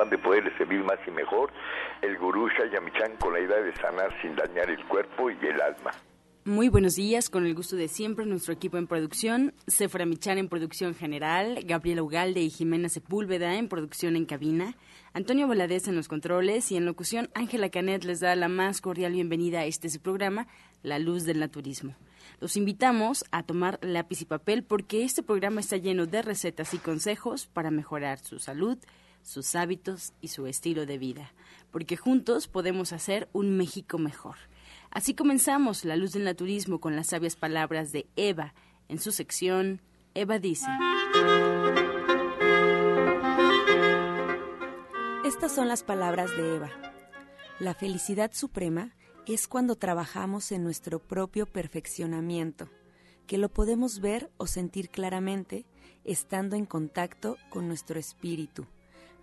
afán de poderles servir más y mejor, el gurú Shayamichan con la idea de sanar sin dañar el cuerpo y el alma. Muy buenos días, con el gusto de siempre, nuestro equipo en producción, Sefra Michan en producción general, Gabriela Ugalde y Jimena Sepúlveda en producción en cabina, Antonio Valadez en los controles y en locución, Ángela Canet les da la más cordial bienvenida a este su programa, La Luz del Naturismo. Los invitamos a tomar lápiz y papel porque este programa está lleno de recetas y consejos para mejorar su salud, sus hábitos y su estilo de vida, porque juntos podemos hacer un México mejor. Así comenzamos La Luz del Naturismo con las sabias palabras de Eva en su sección Eva dice. Estas son las palabras de Eva. La felicidad suprema es cuando trabajamos en nuestro propio perfeccionamiento, que lo podemos ver o sentir claramente estando en contacto con nuestro espíritu,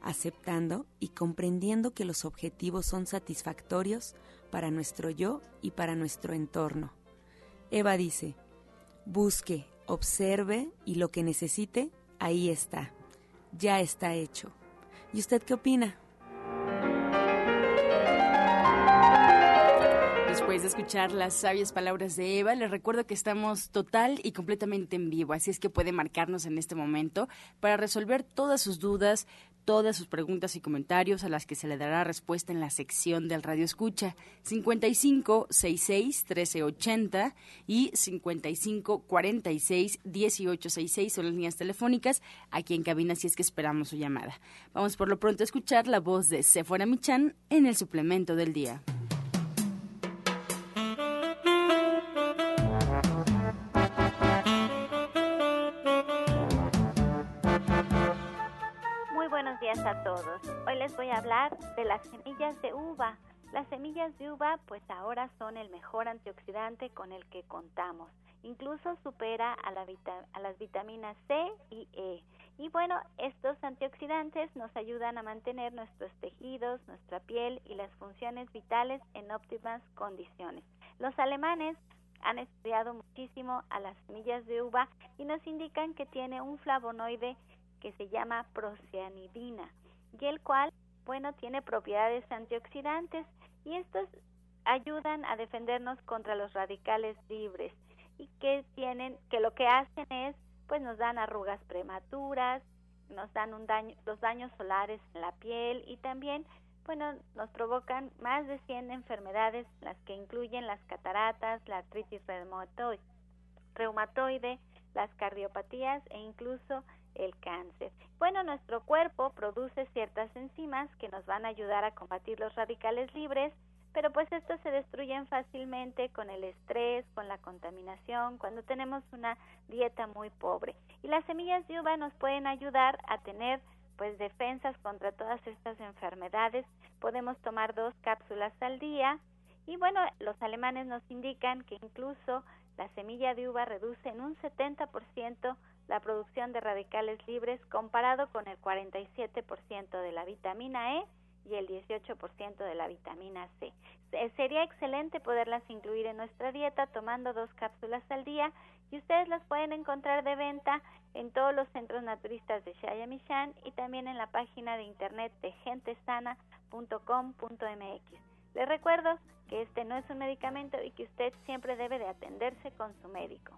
aceptando y comprendiendo que los objetivos son satisfactorios para nuestro yo y para nuestro entorno. Eva dice, busque, observe y lo que necesite, ahí está, ya está hecho. ¿Y usted qué opina? Después de escuchar las sabias palabras de Eva, les recuerdo que estamos total y completamente en vivo, así es que puede marcarnos en este momento para resolver todas sus dudas, todas sus preguntas y comentarios a las que se le dará respuesta en la sección del Radio Escucha 55 66 1380 y 55 46 1866 son las líneas telefónicas aquí en cabina si es que esperamos su llamada. Vamos por lo pronto a escuchar la voz de Sephora Michan en el suplemento del día. Hoy les voy a hablar de las semillas de uva. Las semillas de uva pues ahora son el mejor antioxidante con el que contamos. Incluso supera a, la a las vitaminas C y E. Y bueno, estos antioxidantes nos ayudan a mantener nuestros tejidos, nuestra piel y las funciones vitales en óptimas condiciones. Los alemanes han estudiado muchísimo a las semillas de uva y nos indican que tiene un flavonoide que se llama procianidina y el cual, bueno, tiene propiedades antioxidantes y estos ayudan a defendernos contra los radicales libres y que tienen que lo que hacen es pues nos dan arrugas prematuras, nos dan un daño, los daños solares en la piel y también bueno, nos provocan más de 100 enfermedades, las que incluyen las cataratas, la artritis reumatoide, las cardiopatías e incluso el cáncer. Bueno, nuestro cuerpo produce ciertas enzimas que nos van a ayudar a combatir los radicales libres, pero pues estos se destruyen fácilmente con el estrés, con la contaminación, cuando tenemos una dieta muy pobre. Y las semillas de uva nos pueden ayudar a tener pues defensas contra todas estas enfermedades. Podemos tomar dos cápsulas al día y bueno, los alemanes nos indican que incluso la semilla de uva reduce en un 70% la producción de radicales libres comparado con el 47% de la vitamina E y el 18% de la vitamina C. Sería excelente poderlas incluir en nuestra dieta tomando dos cápsulas al día y ustedes las pueden encontrar de venta en todos los centros naturistas de Shayamishan y también en la página de internet de gentesana.com.mx. Les recuerdo que este no es un medicamento y que usted siempre debe de atenderse con su médico.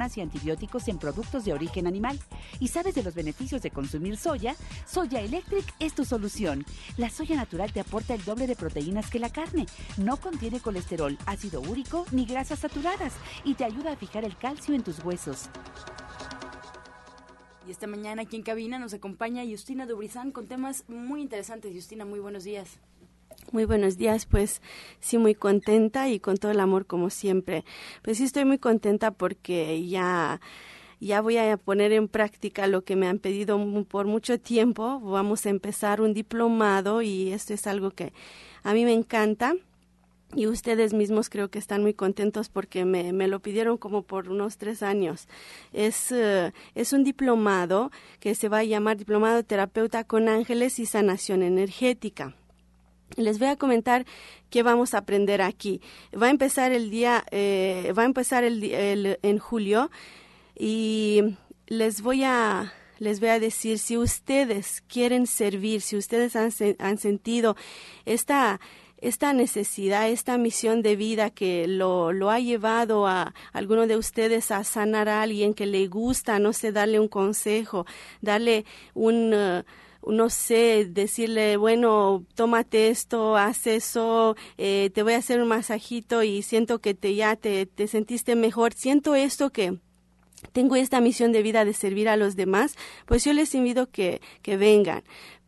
y antibióticos en productos de origen animal. ¿Y sabes de los beneficios de consumir soya? Soya Electric es tu solución. La soya natural te aporta el doble de proteínas que la carne. No contiene colesterol, ácido úrico ni grasas saturadas y te ayuda a fijar el calcio en tus huesos. Y esta mañana aquí en cabina nos acompaña Justina Dubrizán con temas muy interesantes. Justina, muy buenos días. Muy buenos días, pues sí, muy contenta y con todo el amor como siempre. Pues sí, estoy muy contenta porque ya ya voy a poner en práctica lo que me han pedido por mucho tiempo. Vamos a empezar un diplomado y esto es algo que a mí me encanta y ustedes mismos creo que están muy contentos porque me, me lo pidieron como por unos tres años. Es, eh, es un diplomado que se va a llamar Diplomado Terapeuta con Ángeles y Sanación Energética. Les voy a comentar qué vamos a aprender aquí. Va a empezar el día, eh, va a empezar el, en julio y les voy a les voy a decir si ustedes quieren servir, si ustedes han, han sentido esta esta necesidad, esta misión de vida que lo, lo ha llevado a alguno de ustedes a sanar a alguien que le gusta, no sé, darle un consejo, darle un... no sé, decirle, bueno, tómate esto, haz eso, eh, te voy a hacer un masajito y siento que te ya te, te sentiste mejor, siento esto que tengo esta misión de vida de servir a los demás, pues yo les invito que, que vengan.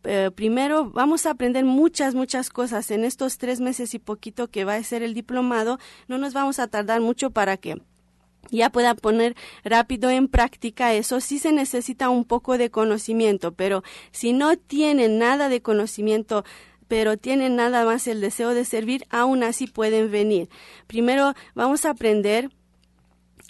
Eh, primero vamos a aprender muchas, muchas cosas en estos tres meses y poquito que va a ser el diplomado. No nos vamos a tardar mucho para que ya pueda poner rápido en práctica eso, sí se necesita un poco de conocimiento, pero si no tienen nada de conocimiento, pero tienen nada más el deseo de servir, aún así pueden venir. Primero vamos a aprender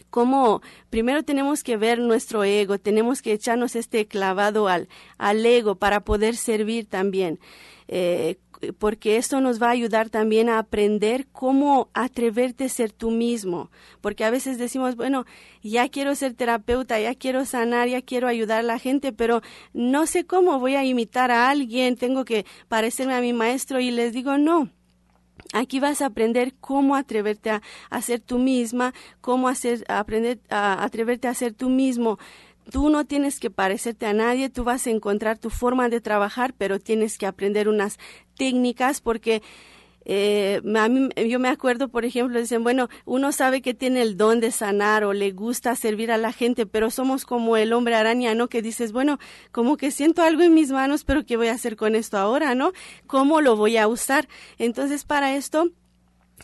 cómo primero tenemos que ver nuestro ego, tenemos que echarnos este clavado al, al ego para poder servir también. Eh, porque esto nos va a ayudar también a aprender cómo atreverte a ser tú mismo, porque a veces decimos, bueno, ya quiero ser terapeuta, ya quiero sanar, ya quiero ayudar a la gente, pero no sé cómo voy a imitar a alguien, tengo que parecerme a mi maestro y les digo, no, Aquí vas a aprender cómo atreverte a, hacer tú misma, cómo hacer, aprender a atreverte a ser tú mismo. Tú no tienes que parecerte a nadie, tú vas a encontrar tu forma de trabajar, pero tienes que aprender unas técnicas porque eh, a mí, yo me acuerdo, por ejemplo, dicen, bueno, uno sabe que tiene el don de sanar o le gusta servir a la gente, pero somos como el hombre araña, ¿no? Que dices, bueno, como que siento algo en mis manos, pero ¿qué voy a hacer con esto ahora, no? ¿Cómo lo voy a usar? Entonces, para esto,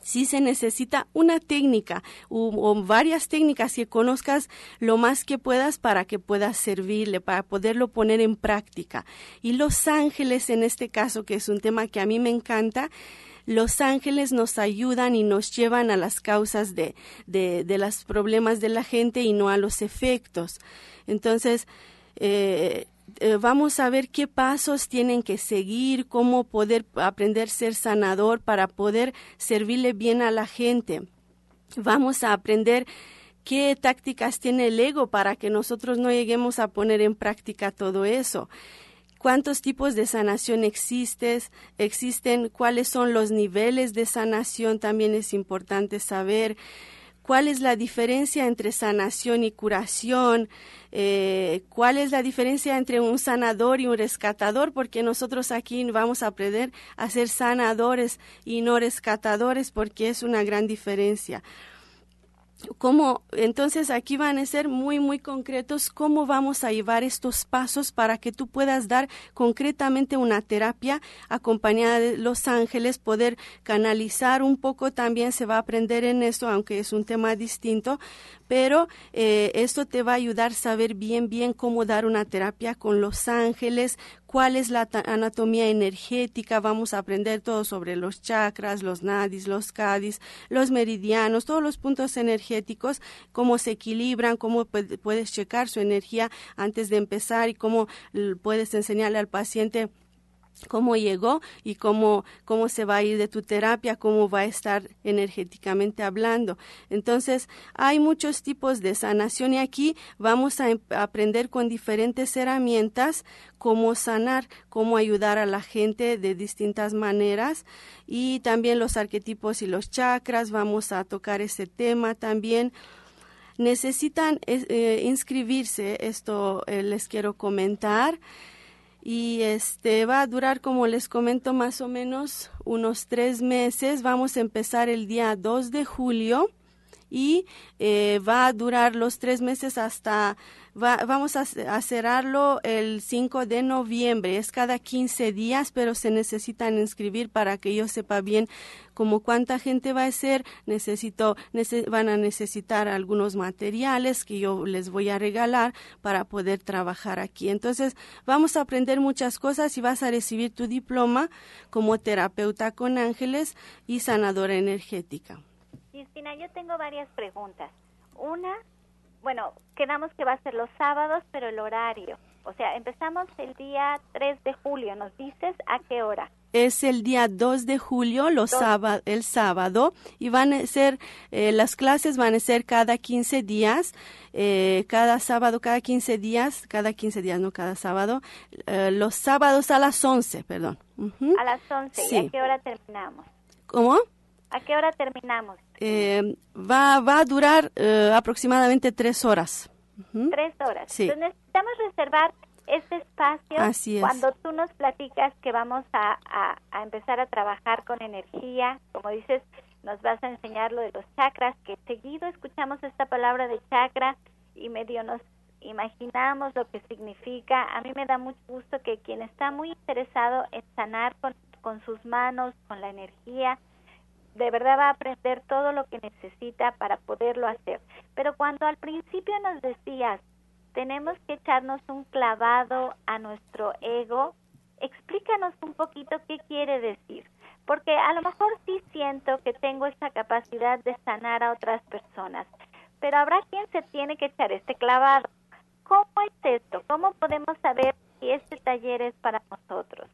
sí se necesita una técnica o, varias técnicas que conozcas lo más que puedas para que puedas servirle, para poderlo poner en práctica. Y los ángeles, en este caso, que es un tema que a mí me encanta, los ángeles nos ayudan y nos llevan a las causas de, de, de los problemas de la gente y no a los efectos. Entonces, eh, eh, vamos a ver qué pasos tienen que seguir, cómo poder aprender a ser sanador para poder servirle bien a la gente. Vamos a aprender qué tácticas tiene el ego para que nosotros no lleguemos a poner en práctica todo eso. Cuántos tipos de sanación existes, existen, cuáles son los niveles de sanación, también es importante saber cuál es la diferencia entre sanación y curación, eh, cuál es la diferencia entre un sanador y un rescatador, porque nosotros aquí vamos a aprender a ser sanadores y no rescatadores, porque es una gran diferencia cómo entonces aquí van a ser muy muy concretos cómo vamos a llevar estos pasos para que tú puedas dar concretamente una terapia acompañada de los ángeles poder canalizar un poco también se va a aprender en esto aunque es un tema distinto pero eh, esto te va a ayudar a saber bien, bien cómo dar una terapia con los ángeles, cuál es la anatomía energética, vamos a aprender todo sobre los chakras, los nadis, los cadis, los meridianos, todos los puntos energéticos, cómo se equilibran, cómo puedes checar su energía antes de empezar y cómo puedes enseñarle al paciente cómo llegó y cómo, cómo se va a ir de tu terapia, cómo va a estar energéticamente hablando. Entonces, hay muchos tipos de sanación y aquí vamos a em, aprender con diferentes herramientas cómo sanar, cómo ayudar a la gente de distintas maneras y también los arquetipos y los chakras, vamos a tocar ese tema también necesitan eh, inscribirse, esto eh, les quiero comentar y este va a durar como les comento más o menos unos tres meses. Vamos a empezar el día 2 de julio y eh, va a durar los tres meses hasta, vamos a, a, cerrarlo el 5 de noviembre. Es cada 15 días, pero se necesitan inscribir para que yo sepa bien como cuánta gente va a ser. Necesito, van a necesitar algunos materiales que yo les voy a regalar para poder trabajar aquí. Entonces, vamos a aprender muchas cosas y vas a recibir tu diploma como terapeuta con ángeles y sanadora energética. Cristina, yo tengo varias preguntas. Una, bueno, quedamos que va a ser los sábados, pero el horario. O sea, empezamos el día 3 de julio, ¿nos dices a qué hora? Es el día 2 de julio, los sábado, el sábado, y van a ser, eh, las clases van a ser cada 15 días, eh, cada sábado, cada 15 días, cada 15 días, no cada sábado, eh, los sábados a las 11, perdón. A las 11, ¿y a qué hora terminamos? ¿Cómo? ¿A qué hora terminamos? Eh, va, va a durar eh, aproximadamente tres horas. Tres horas. Entonces necesitamos reservar este espacio Así cuando tú nos platicas que vamos a, a, empezar a trabajar con energía, como dices, nos vas a enseñar lo de los chakras, que seguido escuchamos esta palabra de chakra y medio nos imaginamos lo que significa. A mí me da mucho gusto que quien está muy interesado en sanar con, con sus manos, con la energía, de verdad va a aprender todo lo que necesita para poderlo hacer. Pero cuando al principio nos decías, tenemos que echarnos un clavado a nuestro ego, explícanos un poquito qué quiere decir. Porque a lo mejor sí siento que tengo esa capacidad de sanar a otras personas, pero habrá quien se tiene que echar este clavado. ¿Cómo es esto? ¿Cómo podemos saber si este taller es para nosotros?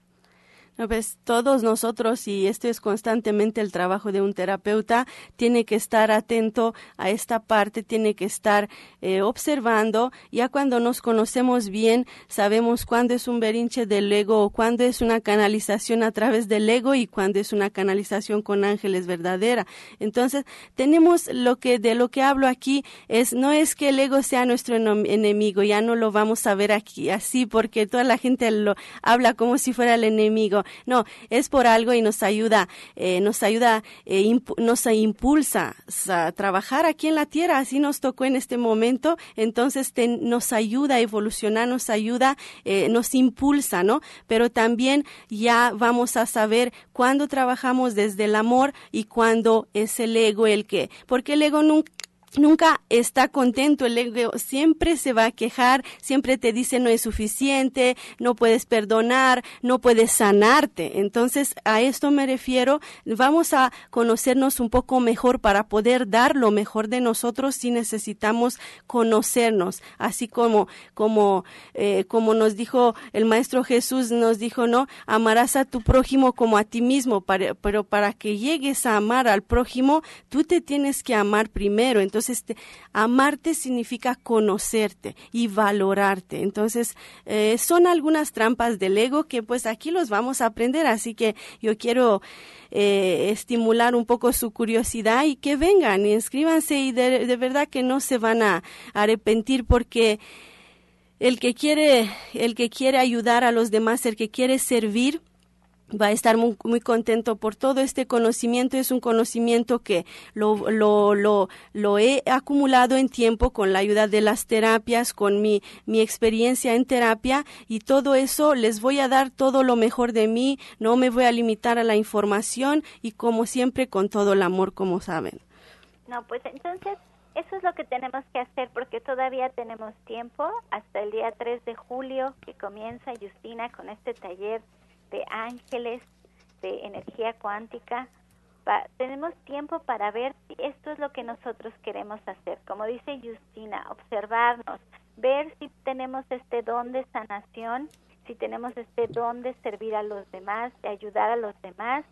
Pues todos nosotros, y esto es constantemente el trabajo de un terapeuta, tiene que estar atento a esta parte, tiene que estar eh, observando. Ya cuando nos conocemos bien, sabemos cuándo es un berinche del ego o cuándo es una canalización a través del ego y cuándo es una canalización con ángeles verdadera. Entonces, tenemos lo que de lo que hablo aquí es no es que el ego sea nuestro enemigo, ya no lo vamos a ver aquí así porque toda la gente lo habla como si fuera el enemigo no, es por algo y nos ayuda, eh, nos ayuda, eh, nos impulsa a trabajar aquí en la tierra, así nos tocó en este momento, entonces nos ayuda a evolucionar, nos ayuda, eh, nos impulsa, ¿no? Pero también ya vamos a saber cuándo trabajamos desde el amor y cuándo es el ego el que, porque el ego nunca nunca está contento, el ego siempre se va a quejar, siempre te dice no es suficiente, no puedes perdonar, no puedes sanarte. Entonces, a esto me refiero, vamos a conocernos un poco mejor para poder dar lo mejor de nosotros si necesitamos conocernos, así como, como, eh, como nos dijo el Maestro Jesús, nos dijo, no, amarás a tu prójimo como a ti mismo, pero para que llegues a amar al prójimo, tú te tienes que amar primero. Entonces, este, amarte significa conocerte y valorarte. Entonces, eh, son algunas trampas del ego que pues aquí los vamos a aprender. Así que yo quiero eh, estimular un poco su curiosidad y que vengan y inscríbanse y de, de verdad que no se van a arrepentir porque el que quiere, el que quiere ayudar a los demás, el que quiere servir, va a estar muy, muy, contento por todo este conocimiento. Es un conocimiento que lo, lo, lo, he acumulado en tiempo con la ayuda de las terapias, con mi, mi experiencia en terapia y todo eso les voy a dar todo lo mejor de mí. No me voy a limitar a la información y como siempre con todo el amor, como saben. No, pues entonces eso es lo que tenemos que hacer porque todavía tenemos tiempo hasta el día 3 de julio que comienza Justina con este taller de ángeles, de energía cuántica. tenemos tiempo para ver si esto es lo que nosotros queremos hacer. Como dice Justina, observarnos, ver si tenemos este don de sanación, si tenemos este don de servir a los demás, de ayudar a los demás,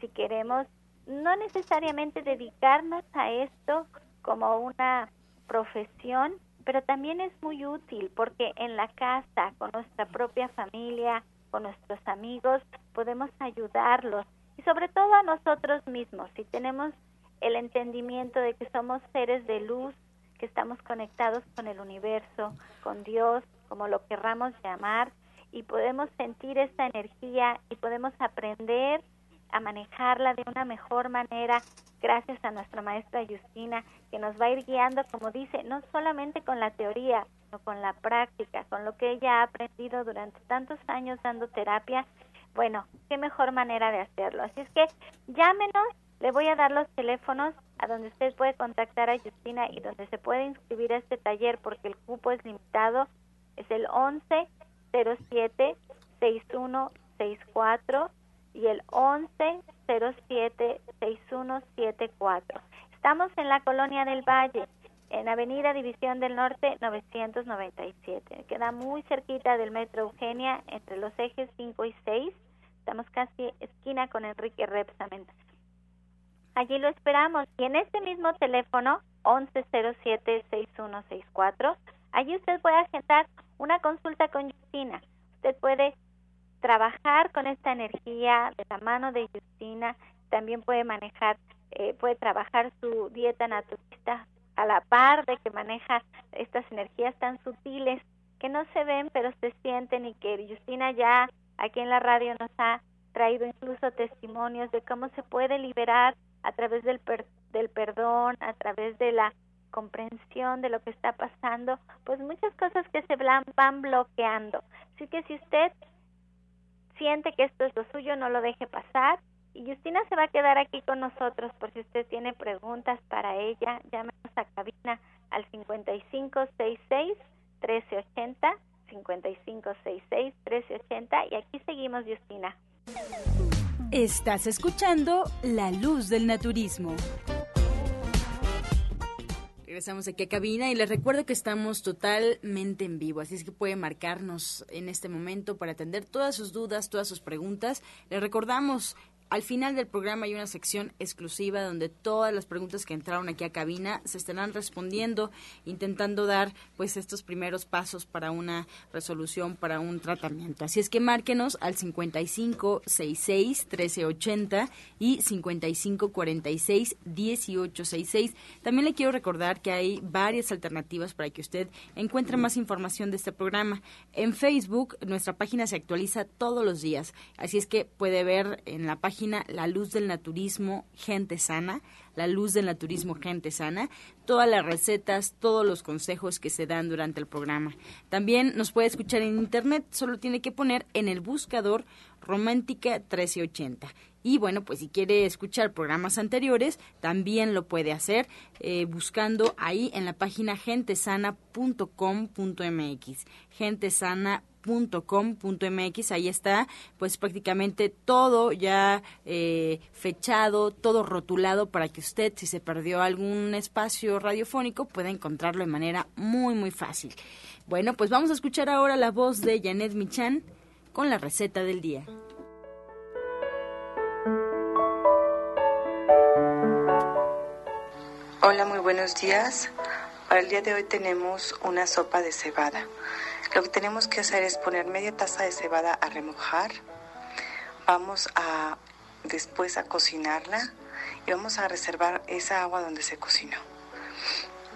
si queremos no necesariamente dedicarnos a esto como una profesión, pero también es muy útil porque en la casa, con nuestra propia familia, con nuestros amigos, podemos ayudarlos y sobre todo a nosotros mismos, si tenemos el entendimiento de que somos seres de luz, que estamos conectados con el universo, con Dios, como lo querramos llamar, y podemos sentir esta energía y podemos aprender a manejarla de una mejor manera gracias a nuestra maestra Justina, que nos va a ir guiando, como dice, no solamente con la teoría, con la práctica, con lo que ella ha aprendido durante tantos años dando terapia. Bueno, qué mejor manera de hacerlo. Así es que llámenos, le voy a dar los teléfonos a donde usted puede contactar a Justina y donde se puede inscribir a este taller porque el cupo es limitado. Es el 11 07 6164 y el 11 07 6174. Estamos en la Colonia del Valle, en Avenida División del Norte 997. Queda muy cerquita del Metro Eugenia, entre los ejes 5 y 6. Estamos casi esquina con Enrique Repsamen. Allí lo esperamos. Y en este mismo teléfono, 1107-6164, allí usted puede agendar una consulta con Justina. Usted puede trabajar con esta energía de la mano de Justina, también puede manejar, eh, puede trabajar su dieta naturista a la par de que maneja estas energías tan sutiles que no se ven pero se sienten y que Justina ya aquí en la radio nos ha traído incluso testimonios de cómo se puede liberar a través del, del perdón, a través de la comprensión de lo que está pasando, pues muchas cosas que se van bloqueando. Así que si usted siente que esto es lo suyo, no lo deje pasar. Y Justina se va a quedar aquí con nosotros por si usted tiene preguntas para ella. Llámenos a cabina al 5566 1380 5566 1380 y aquí seguimos Justina. Estás escuchando La Luz del Naturismo. Regresamos aquí a cabina y les recuerdo que estamos totalmente en vivo, así es que puede marcarnos en este momento para atender todas sus dudas, todas sus preguntas. Les recordamos al final del programa hay una sección exclusiva donde todas las preguntas que entraron aquí a cabina se estarán respondiendo, intentando dar pues estos primeros pasos para una resolución, para un tratamiento. Así es que márquenos al 5566 1380 y 5546 1866. También le quiero recordar que hay varias alternativas para que usted encuentre más información de este programa. En Facebook nuestra página se actualiza todos los días, así es que puede ver en la página la Luz del Naturismo Gente Sana, La Luz del Naturismo Gente Sana, todas las recetas, todos los consejos que se dan durante el programa. También nos puede escuchar en internet, solo tiene que poner en el buscador Romántica 1380. Y bueno, pues si quiere escuchar programas anteriores, también lo puede hacer eh, buscando ahí en la página gentesana.com.mx. Gentesana .com.mx ahí está pues prácticamente todo ya eh, fechado todo rotulado para que usted si se perdió algún espacio radiofónico pueda encontrarlo de manera muy muy fácil bueno pues vamos a escuchar ahora la voz de Janet Michan con la receta del día Hola, muy buenos días. Para el día de hoy tenemos una sopa de cebada. Lo que tenemos que hacer es poner media taza de cebada a remojar. Vamos a después a cocinarla y vamos a reservar esa agua donde se cocinó.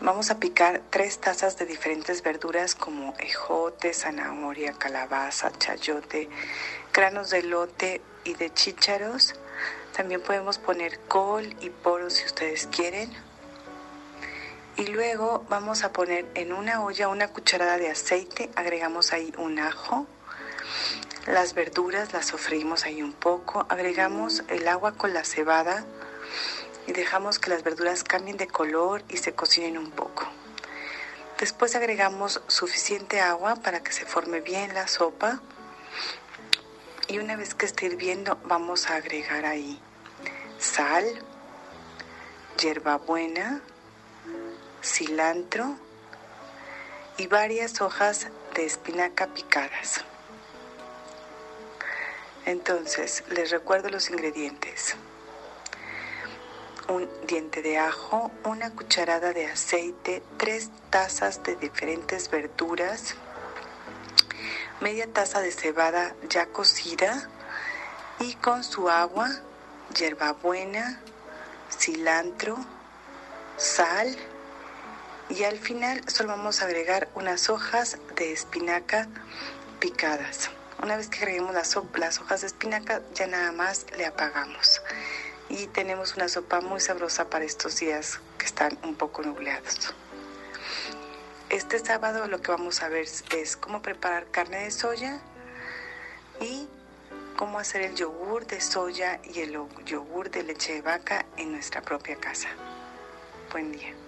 Vamos a picar tres tazas de diferentes verduras como ejote, zanahoria, calabaza, chayote, granos de lote y de chícharos. También podemos poner col y poros si ustedes quieren y luego vamos a poner en una olla una cucharada de aceite, agregamos ahí un ajo, las verduras las sofreímos ahí un poco, agregamos el agua con la cebada y dejamos que las verduras cambien de color y se cocinen un poco. Después agregamos suficiente agua para que se forme bien la sopa y una vez que esté hirviendo vamos a agregar ahí sal, hierbabuena, cilantro y varias hojas de espinaca picadas. Entonces, les recuerdo los ingredientes. Un diente de ajo, una cucharada de aceite, tres tazas de diferentes verduras, media taza de cebada ya cocida y con su agua, hierbabuena, cilantro, sal, y al final solo vamos a agregar unas hojas de espinaca picadas. Una vez que agreguemos las, hojas de espinaca, ya nada más le apagamos. Y tenemos una sopa muy sabrosa para estos días que están un poco nublados. Este sábado lo que vamos a ver es cómo preparar carne de soya y cómo hacer el yogur de soya y el yogur de leche de vaca en nuestra propia casa. Buen día.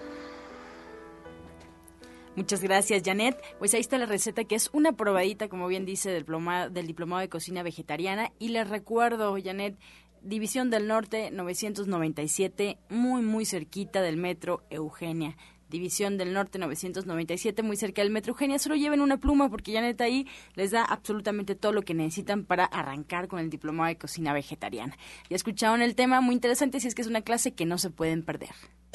Muchas gracias, Janet. Pues ahí está la receta, que es una probadita, como bien dice, del, diplomado de cocina vegetariana. Y les recuerdo, Janet, División del Norte 997, muy, muy cerquita del metro Eugenia. División del Norte 997, muy cerca del Metro Eugenia. Solo lleven una pluma porque Janet ahí les da absolutamente todo lo que necesitan para arrancar con el diplomado de cocina vegetariana. Ya escucharon el tema, muy interesante, si es que es una clase que no se pueden perder.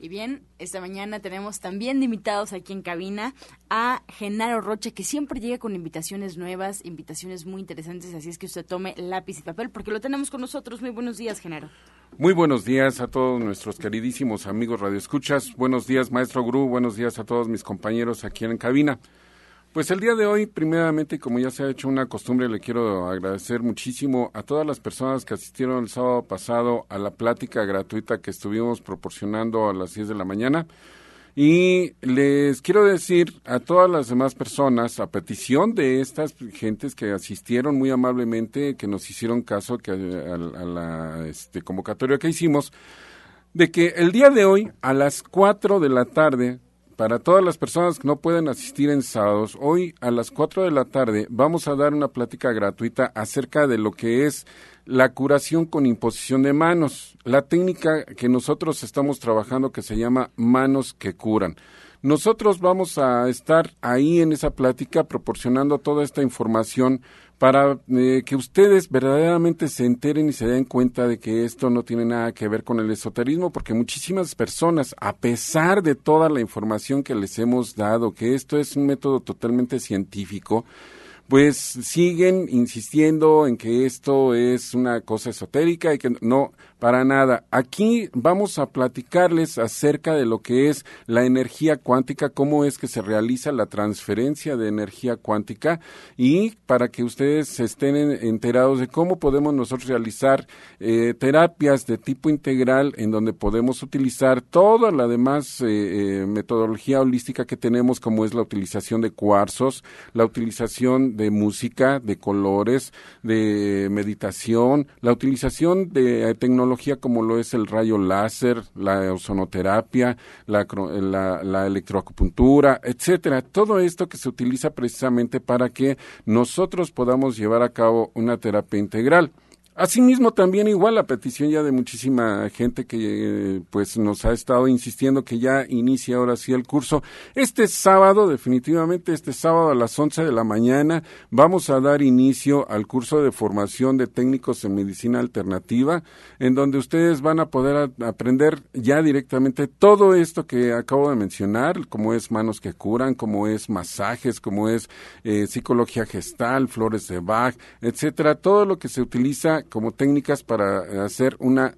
Y bien, esta mañana tenemos también de invitados aquí en cabina a Genaro Rocha, que siempre llega con invitaciones nuevas, invitaciones muy interesantes, así es que usted tome lápiz y papel, porque lo tenemos con nosotros. Muy buenos días, Genaro. Muy buenos días a todos nuestros queridísimos amigos radioescuchas. Buenos días, maestro Gru. Buenos días a todos mis compañeros aquí en cabina. Pues el día de hoy, primeramente, como ya se ha hecho una costumbre, le quiero agradecer muchísimo a todas las personas que asistieron el sábado pasado a la plática gratuita que estuvimos proporcionando a las 10 de la mañana. Y les quiero decir a todas las demás personas, a petición de estas gentes que asistieron muy amablemente, que nos hicieron caso que a, la este, convocatoria que hicimos, de que el día de hoy, a las 4 de la tarde, para todas las personas que no pueden asistir en sábados, hoy a las 4 de la tarde vamos a dar una plática gratuita acerca de lo que es la curación con imposición de manos, la técnica que nosotros estamos trabajando que se llama manos que curan. Nosotros vamos a estar ahí en esa plática proporcionando toda esta información para eh, que ustedes verdaderamente se enteren y se den cuenta de que esto no tiene nada que ver con el esoterismo, porque muchísimas personas, a pesar de toda la información que les hemos dado, que esto es un método totalmente científico, pues siguen insistiendo en que esto es una cosa esotérica y que no, para nada. Aquí vamos a platicarles acerca de lo que es la energía cuántica, cómo es que se realiza la transferencia de energía cuántica y para que ustedes estén enterados de cómo podemos nosotros realizar eh, terapias de tipo integral en donde podemos utilizar toda la demás eh, eh, metodología holística que tenemos, como es la utilización de cuarzos, la utilización de música, de colores, de meditación, la utilización de tecnología como lo es el rayo láser, la ozonoterapia, la, la, la electroacupuntura, etcétera. Todo esto que se utiliza precisamente para que nosotros podamos llevar a cabo una terapia integral. Asimismo, también igual la petición ya de muchísima gente que eh, pues nos ha estado insistiendo que ya inicia ahora sí el curso. Este sábado, definitivamente este sábado a las 11 de la mañana, vamos a dar inicio al curso de formación de técnicos en medicina alternativa, en donde ustedes van a poder aprender ya directamente todo esto que acabo de mencionar, como es manos que curan, como es masajes, como es eh, psicología gestal, flores de Bach, etcétera, todo lo que se utiliza como técnicas para hacer una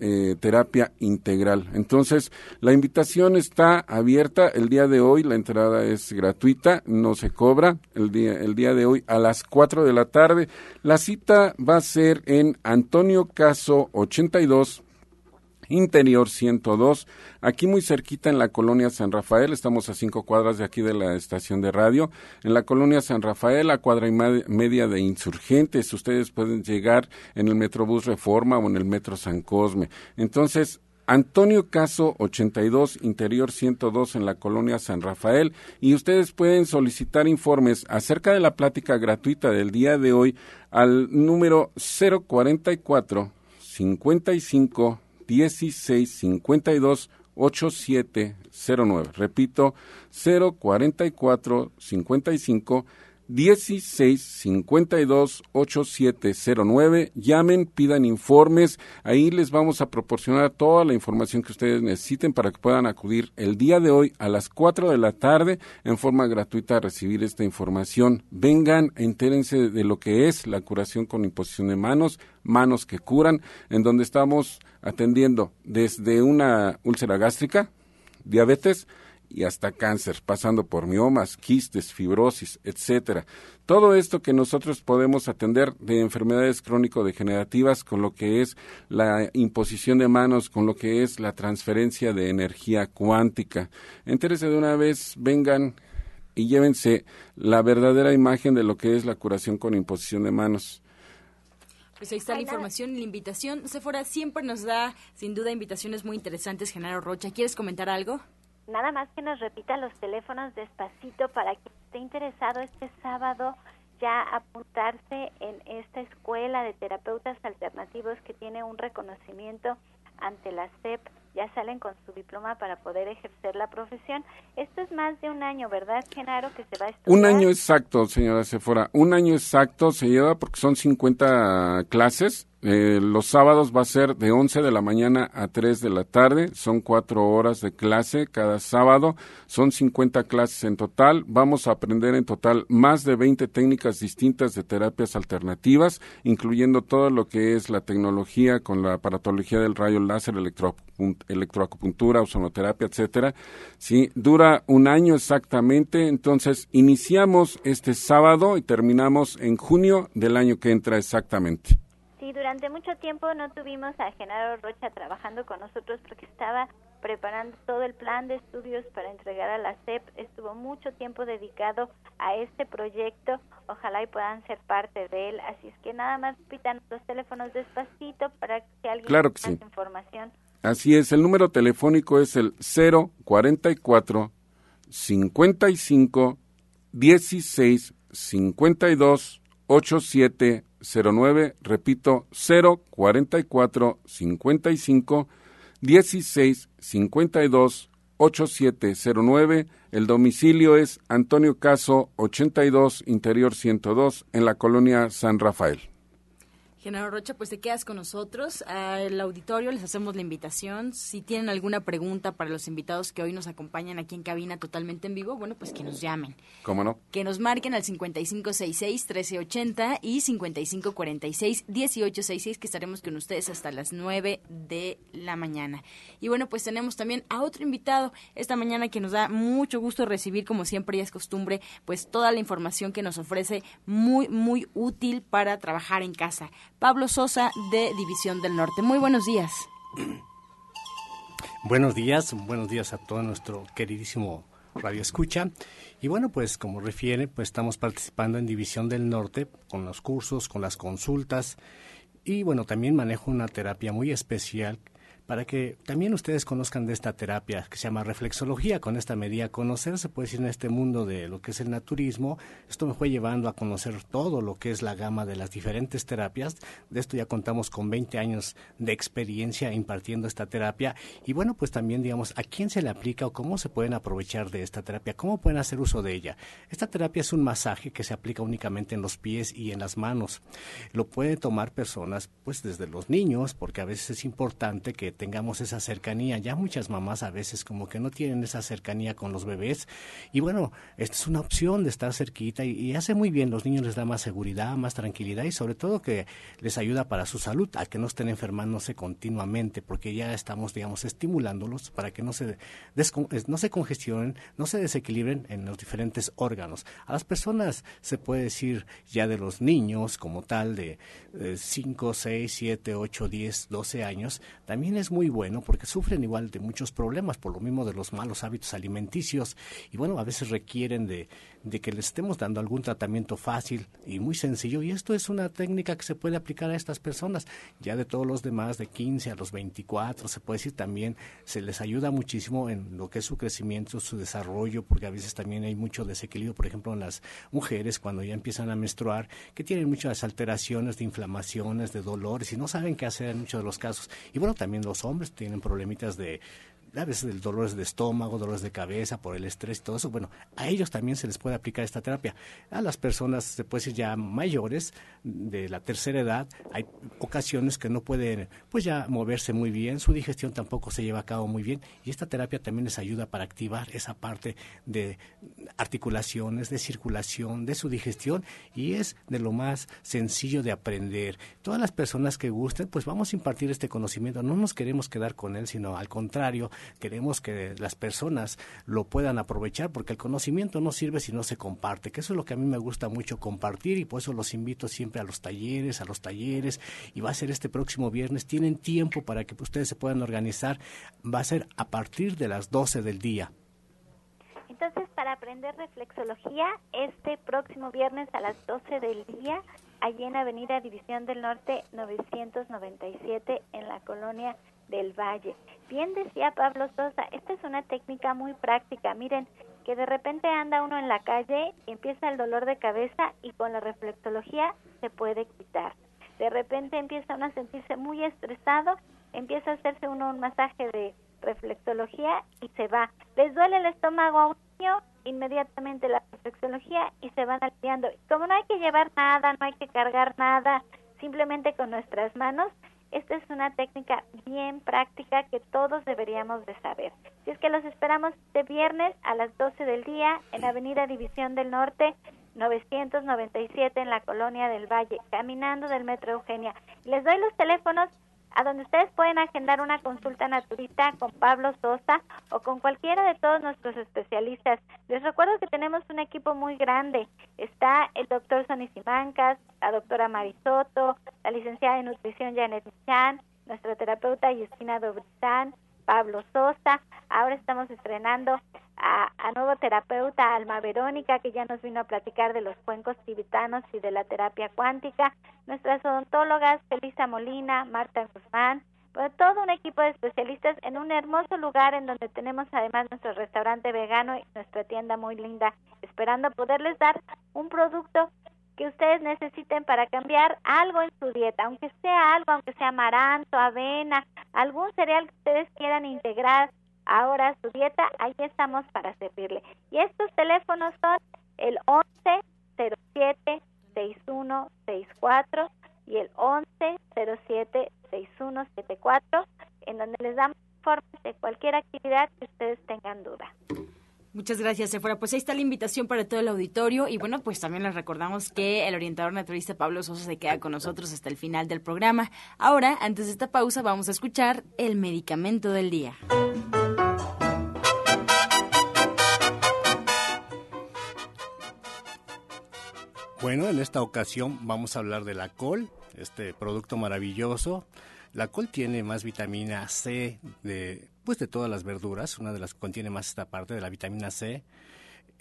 eh, terapia integral. Entonces, la invitación está abierta el día de hoy, la entrada es gratuita, no se cobra el día, el día de hoy a las 4 de la tarde. La cita va a ser en Antonio Caso 82 Interior 102, aquí muy cerquita en la colonia San Rafael, estamos a cinco cuadras de aquí de la estación de radio, en la colonia San Rafael, a cuadra y media de insurgentes, ustedes pueden llegar en el Metrobús Reforma o en el Metro San Cosme. Entonces, Antonio Caso 82, Interior 102 en la colonia San Rafael y ustedes pueden solicitar informes acerca de la plática gratuita del día de hoy al número 044 55 1652 8709. Repito, 044 55 16 52 8709. Llamen, pidan informes. Ahí les vamos a proporcionar toda la información que ustedes necesiten para que puedan acudir el día de hoy a las 4 de la tarde en forma gratuita a recibir esta información. Vengan, entérense de lo que es la curación con imposición de manos, manos que curan, en donde estamos atendiendo desde una úlcera gástrica, diabetes, y hasta cáncer, pasando por miomas, quistes, fibrosis, etcétera. Todo esto que nosotros podemos atender de enfermedades crónico-degenerativas con lo que es la imposición de manos, con lo que es la transferencia de energía cuántica. Entérese de una vez, vengan y llévense la verdadera imagen de lo que es la curación con imposición de manos. Pues ahí está la información y la invitación. Sephora siempre nos da, sin duda, invitaciones muy interesantes. Genaro Rocha, ¿quieres comentar algo? Nada más que nos repita los teléfonos despacito para que esté interesado este sábado ya apuntarse en esta escuela de terapeutas alternativos que tiene un reconocimiento ante la SEP, ya salen con su diploma para poder ejercer la profesión. Esto es más de un año, ¿verdad, Genaro, que se va a estudiar? Un año exacto, señora Sephora. Un año exacto se lleva porque son 50 clases eh, los sábados va a ser de 11 de la mañana a 3 de la tarde. Son cuatro horas de clase cada sábado. Son 50 clases en total. Vamos a aprender en total más de 20 técnicas distintas de terapias alternativas, incluyendo todo lo que es la tecnología con la aparatología del rayo láser, electroacupuntura, ozonoterapia, etcétera. Sí, dura un año exactamente. Entonces, iniciamos este sábado y terminamos en junio del año que entra exactamente. Sí, durante mucho tiempo no tuvimos a Genaro Rocha trabajando con nosotros porque estaba preparando todo el plan de estudios para entregar a la SEP. Estuvo mucho tiempo dedicado a este proyecto. Ojalá y puedan ser parte de él. Así es que nada más pitan los teléfonos despacito para que alguien claro que sí. información. Así es, el número telefónico es el 044 55 16 52 87 09, repito, 044 55 16 52 8709. El domicilio es Antonio Caso 82 Interior 102 en la colonia San Rafael. Genaro Rocha, pues te quedas con nosotros. Al auditorio les hacemos la invitación. Si tienen alguna pregunta para los invitados que hoy nos acompañan aquí en cabina totalmente en vivo, bueno, pues que nos llamen. ¿Cómo no? Que nos marquen al 5566-1380 y 5546-1866, que estaremos con ustedes hasta las 9 de la mañana. Y bueno, pues tenemos también a otro invitado esta mañana que nos da mucho gusto recibir, como siempre y es costumbre, pues toda la información que nos ofrece muy, muy útil para trabajar en casa. Pablo Sosa de División del Norte. Muy buenos días. Buenos días, buenos días a todo nuestro queridísimo Radio Escucha. Y bueno, pues como refiere, pues estamos participando en División del Norte con los cursos, con las consultas y bueno, también manejo una terapia muy especial para que también ustedes conozcan de esta terapia que se llama reflexología. Con esta medida conocer, se puede decir, en este mundo de lo que es el naturismo. Esto me fue llevando a conocer todo lo que es la gama de las diferentes terapias. De esto ya contamos con 20 años de experiencia impartiendo esta terapia. Y bueno, pues también, digamos, a quién se le aplica o cómo se pueden aprovechar de esta terapia, cómo pueden hacer uso de ella. Esta terapia es un masaje que se aplica únicamente en los pies y en las manos. Lo pueden tomar personas, pues desde los niños, porque a veces es importante que tengamos esa cercanía. Ya muchas mamás a veces como que no tienen esa cercanía con los bebés. Y bueno, esta es una opción de estar cerquita y, hace muy bien. Los niños les da más seguridad, más tranquilidad y sobre todo que les ayuda para su salud, a que no estén enfermándose continuamente, porque ya estamos, digamos, estimulándolos para que no se, no se congestionen, no se desequilibren en los diferentes órganos. A las personas se puede decir ya de los niños como tal de 5, 6, 7, 8, 10, 12 años, también es muy bueno porque sufren igual de muchos problemas por lo mismo de los malos hábitos alimenticios y bueno, a veces requieren de, de que les estemos dando algún tratamiento fácil y muy sencillo y esto es una técnica que se puede aplicar a estas personas. Ya de todos los demás, de 15 a los 24, se puede decir también, se les ayuda muchísimo en lo que es su crecimiento, su desarrollo, porque a veces también hay mucho desequilibrio, por ejemplo, en las mujeres cuando ya empiezan a menstruar, que tienen muchas alteraciones de inflamaciones, de dolores y no saben qué hacer en muchos de los casos. Y bueno, también los hombres tienen problemitas de a veces dolores de estómago, dolores de cabeza por el estrés y todo eso, bueno, a ellos también se les puede aplicar esta terapia. A las personas, se puede decir ya mayores, de la tercera edad, hay ocasiones que no pueden, pues ya moverse muy bien, su digestión tampoco se lleva a cabo muy bien y esta terapia también les ayuda para activar esa parte de articulaciones, de circulación, de su digestión y es de lo más sencillo de aprender. Todas las personas que gusten, pues vamos a impartir este conocimiento, no nos queremos quedar con él, sino al contrario, queremos que las personas lo puedan aprovechar porque el conocimiento no sirve si no se comparte, que eso es lo que a mí me gusta mucho compartir y por eso los invito siempre a los talleres, a los talleres y va a ser este próximo viernes. Tienen tiempo para que ustedes se puedan organizar. Va a ser a partir de las 12 del día. Entonces, para aprender reflexología, este próximo viernes a las 12 del día, allí en Avenida División del Norte 997, en la colonia del Valle. Bien decía Pablo Sosa, esta es una técnica muy práctica. Miren, que de repente anda uno en la calle empieza el dolor de cabeza y con la reflexología se puede quitar. De repente empieza uno a sentirse muy estresado, empieza a hacerse uno un masaje de reflexología y se va. Les duele el estómago a un niño, inmediatamente la reflexología y se van aliviando. Como no hay que llevar nada, no hay que cargar nada, simplemente con nuestras manos esta es una técnica bien práctica que todos deberíamos de saber. Si es que los esperamos de viernes a las 12 del día en Avenida División del Norte 997 en la Colonia del Valle, caminando del Metro Eugenia. Les doy los teléfonos a donde ustedes pueden agendar una consulta naturista con Pablo Sosa o con cualquiera de todos nuestros especialistas. Les recuerdo que tenemos un equipo muy grande. Está el doctor Sonny Simancas, la doctora Marisoto, la licenciada en nutrición Janet Chan, nuestra terapeuta Justina Dobrizán, Pablo Sosa. Ahora estamos estrenando a, nuevo terapeuta Alma Verónica, que ya nos vino a platicar de los cuencos tibetanos y de la terapia cuántica. Nuestras odontólogas Felisa Molina, Marta Guzmán, pues, todo un equipo de especialistas en un hermoso lugar en donde tenemos además nuestro restaurante vegano y nuestra tienda muy linda, esperando poderles dar un producto que ustedes necesiten para cambiar algo en su dieta, aunque sea algo, aunque sea amaranto, avena, algún cereal que ustedes quieran integrar ahora a su dieta, ahí estamos para servirle. Y estos teléfonos son el 11 07 6164 y el 11 07 6174, en donde les damos informes de cualquier actividad que ustedes tengan duda. Muchas gracias, Sephora. Pues ahí está la invitación para todo el auditorio. Y bueno, pues también les recordamos que el orientador naturalista Pablo Sosa se queda con nosotros hasta el final del programa. Ahora, antes de esta pausa, vamos a escuchar el medicamento del día. Bueno, en esta ocasión vamos a hablar de la col, este producto maravilloso. La col tiene más vitamina C de pues de todas las verduras, una de las que contiene más esta parte de la vitamina C,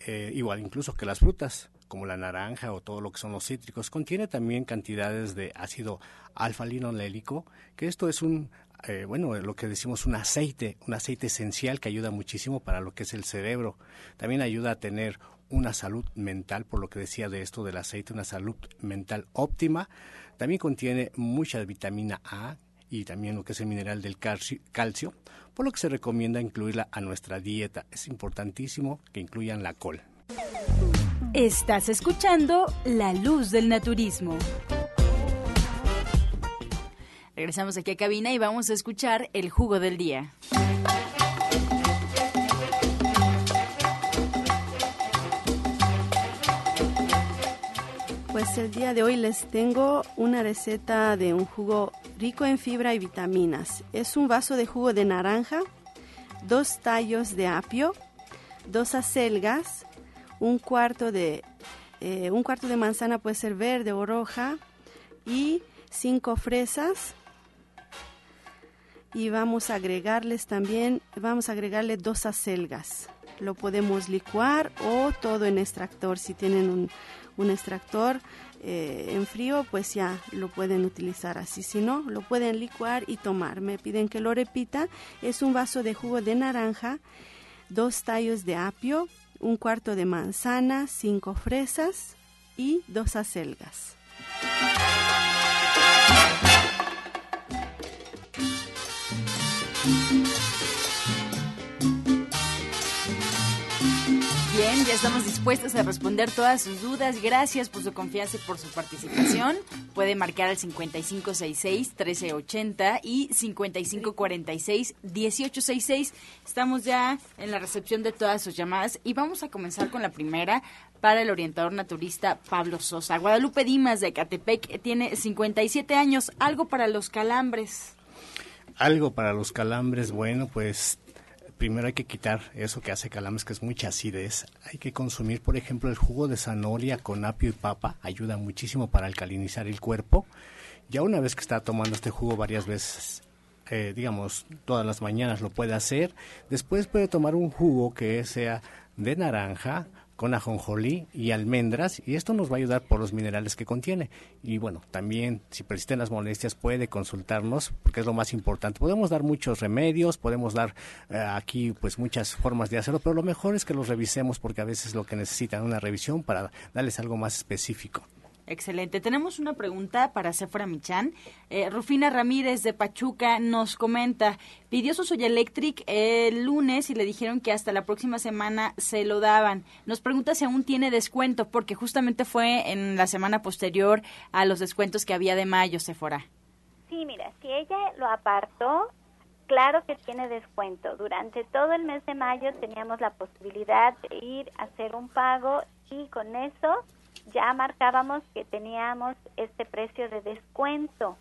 eh, igual incluso que las frutas, como la naranja o todo lo que son los cítricos, contiene también cantidades de ácido alfa-linolélico, que esto es un, eh, bueno, lo que decimos un aceite, un aceite esencial que ayuda muchísimo para lo que es el cerebro. También ayuda a tener una salud mental, por lo que decía de esto del aceite, una salud mental óptima. También contiene mucha vitamina A, y también lo que es el mineral del calcio, por lo que se recomienda incluirla a nuestra dieta. Es importantísimo que incluyan la col. Estás escuchando La Luz del Naturismo. Regresamos aquí a cabina y vamos a escuchar el jugo del día. Pues el día de hoy les tengo una receta de un jugo rico en fibra y vitaminas. Es un vaso de jugo de naranja, dos tallos de apio, dos acelgas, un cuarto de eh, un cuarto de manzana puede ser verde o roja y cinco fresas y vamos a agregarles también vamos a agregarle dos acelgas lo podemos licuar o todo en extractor si tienen un, un extractor eh, en frío, pues ya lo pueden utilizar así. Si no, lo pueden licuar y tomar. Me piden que lo repita. Es un vaso de jugo de naranja, dos tallos de apio, un cuarto de manzana, cinco fresas y dos acelgas. Estamos dispuestos a responder todas sus dudas. Gracias por su confianza y por su participación. Puede marcar al 5566-1380 y 5546-1866. Estamos ya en la recepción de todas sus llamadas y vamos a comenzar con la primera para el orientador naturista Pablo Sosa. Guadalupe Dimas de Catepec tiene 57 años. Algo para los calambres. Algo para los calambres, bueno, pues primero hay que quitar eso que hace calambres, que es mucha acidez. Hay que consumir, por ejemplo, el jugo de zanahoria con apio y papa. Ayuda muchísimo para alcalinizar el cuerpo. Ya una vez que está tomando este jugo varias veces, eh, digamos, todas las mañanas lo puede hacer. Después puede tomar un jugo que sea de naranja, con ajonjolí y almendras y esto nos va a ayudar por los minerales que contiene. Y bueno, también si persisten las molestias puede consultarnos porque es lo más importante. Podemos dar muchos remedios, podemos dar eh, aquí pues muchas formas de hacerlo, pero lo mejor es que los revisemos porque a veces lo que necesitan una revisión para darles algo más específico. Excelente. Tenemos una pregunta para Sephora Michan. Eh, Rufina Ramírez de Pachuca nos comenta, pidió su Soya Electric el lunes y le dijeron que hasta la próxima semana se lo daban. Nos pregunta si aún tiene descuento, porque justamente fue en la semana posterior a los descuentos que había de mayo, Sephora. Sí, mira, si ella lo apartó, claro que tiene descuento. Durante todo el mes de mayo teníamos la posibilidad de ir a hacer un pago y con eso ya marcábamos que teníamos este precio de descuento.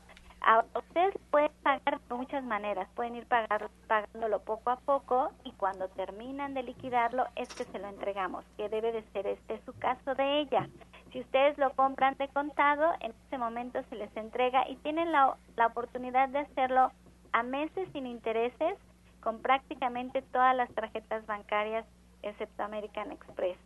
ustedes pueden pagar de muchas maneras, pueden ir pagar, pagándolo poco a poco y cuando terminan de liquidarlo es que se lo entregamos, que debe de ser este su caso de ella. Si ustedes lo compran de contado, en ese momento se les entrega y tienen la, la oportunidad de hacerlo a meses sin intereses con prácticamente todas las tarjetas bancarias excepto American Express.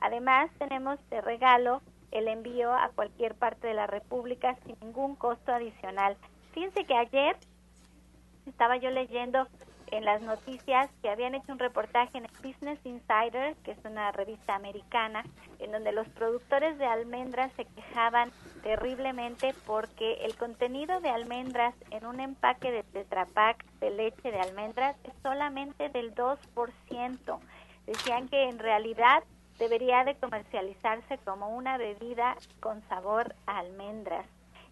Además, tenemos de regalo el envío a cualquier parte de la República sin ningún costo adicional. Fíjense que ayer estaba yo leyendo en las noticias que habían hecho un reportaje en Business Insider, que es una revista americana, en donde los productores de almendras se quejaban terriblemente porque el contenido de almendras en un empaque de Tetra Pak de leche de almendras es solamente del 2%. Decían que en realidad debería de comercializarse como una bebida con sabor a almendras.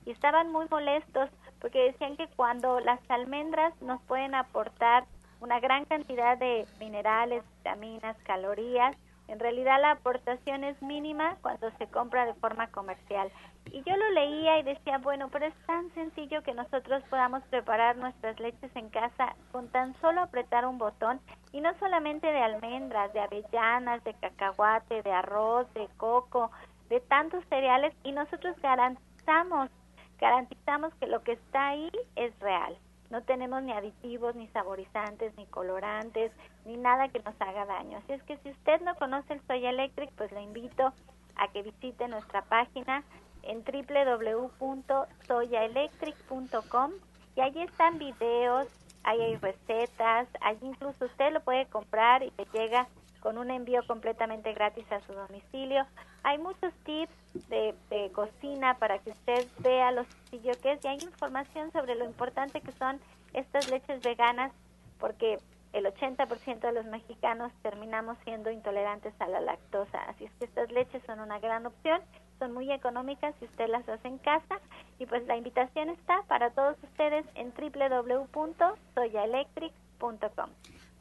Y estaban muy molestos porque decían que cuando las almendras nos pueden aportar una gran cantidad de minerales, vitaminas, calorías, en realidad la aportación es mínima cuando se compra de forma comercial. Y yo lo leía y decía, bueno, pero es tan sencillo que nosotros podamos preparar nuestras leches en casa con tan solo apretar un botón y no solamente de almendras, de avellanas, de cacahuate, de arroz, de coco, de tantos cereales y nosotros garantizamos, garantizamos que lo que está ahí es real. No tenemos ni aditivos, ni saborizantes, ni colorantes, ni nada que nos haga daño. Así es que si usted no conoce el Soya Electric, pues le invito a que visite nuestra página en www.soyaelectric.com y allí están videos, ahí hay recetas, allí incluso usted lo puede comprar y le llega con un envío completamente gratis a su domicilio. Hay muchos tips de, cocina para que usted vea lo sencillo que es y hay información sobre lo importante que son estas leches veganas porque el 80% de los mexicanos terminamos siendo intolerantes a la lactosa. Así es que estas leches son una gran opción, son muy económicas si usted las hace en casa y pues la invitación está para todos ustedes en www.soyaelectric.com.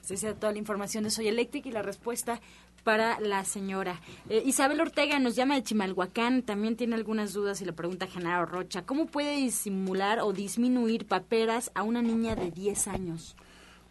Se sea toda la información de Soy Electric y la respuesta para la señora. Eh, Isabel Ortega nos llama de Chimalhuacán, también tiene algunas dudas y le pregunta a Genaro Rocha, ¿cómo puede disimular o disminuir paperas a una niña de 10 años?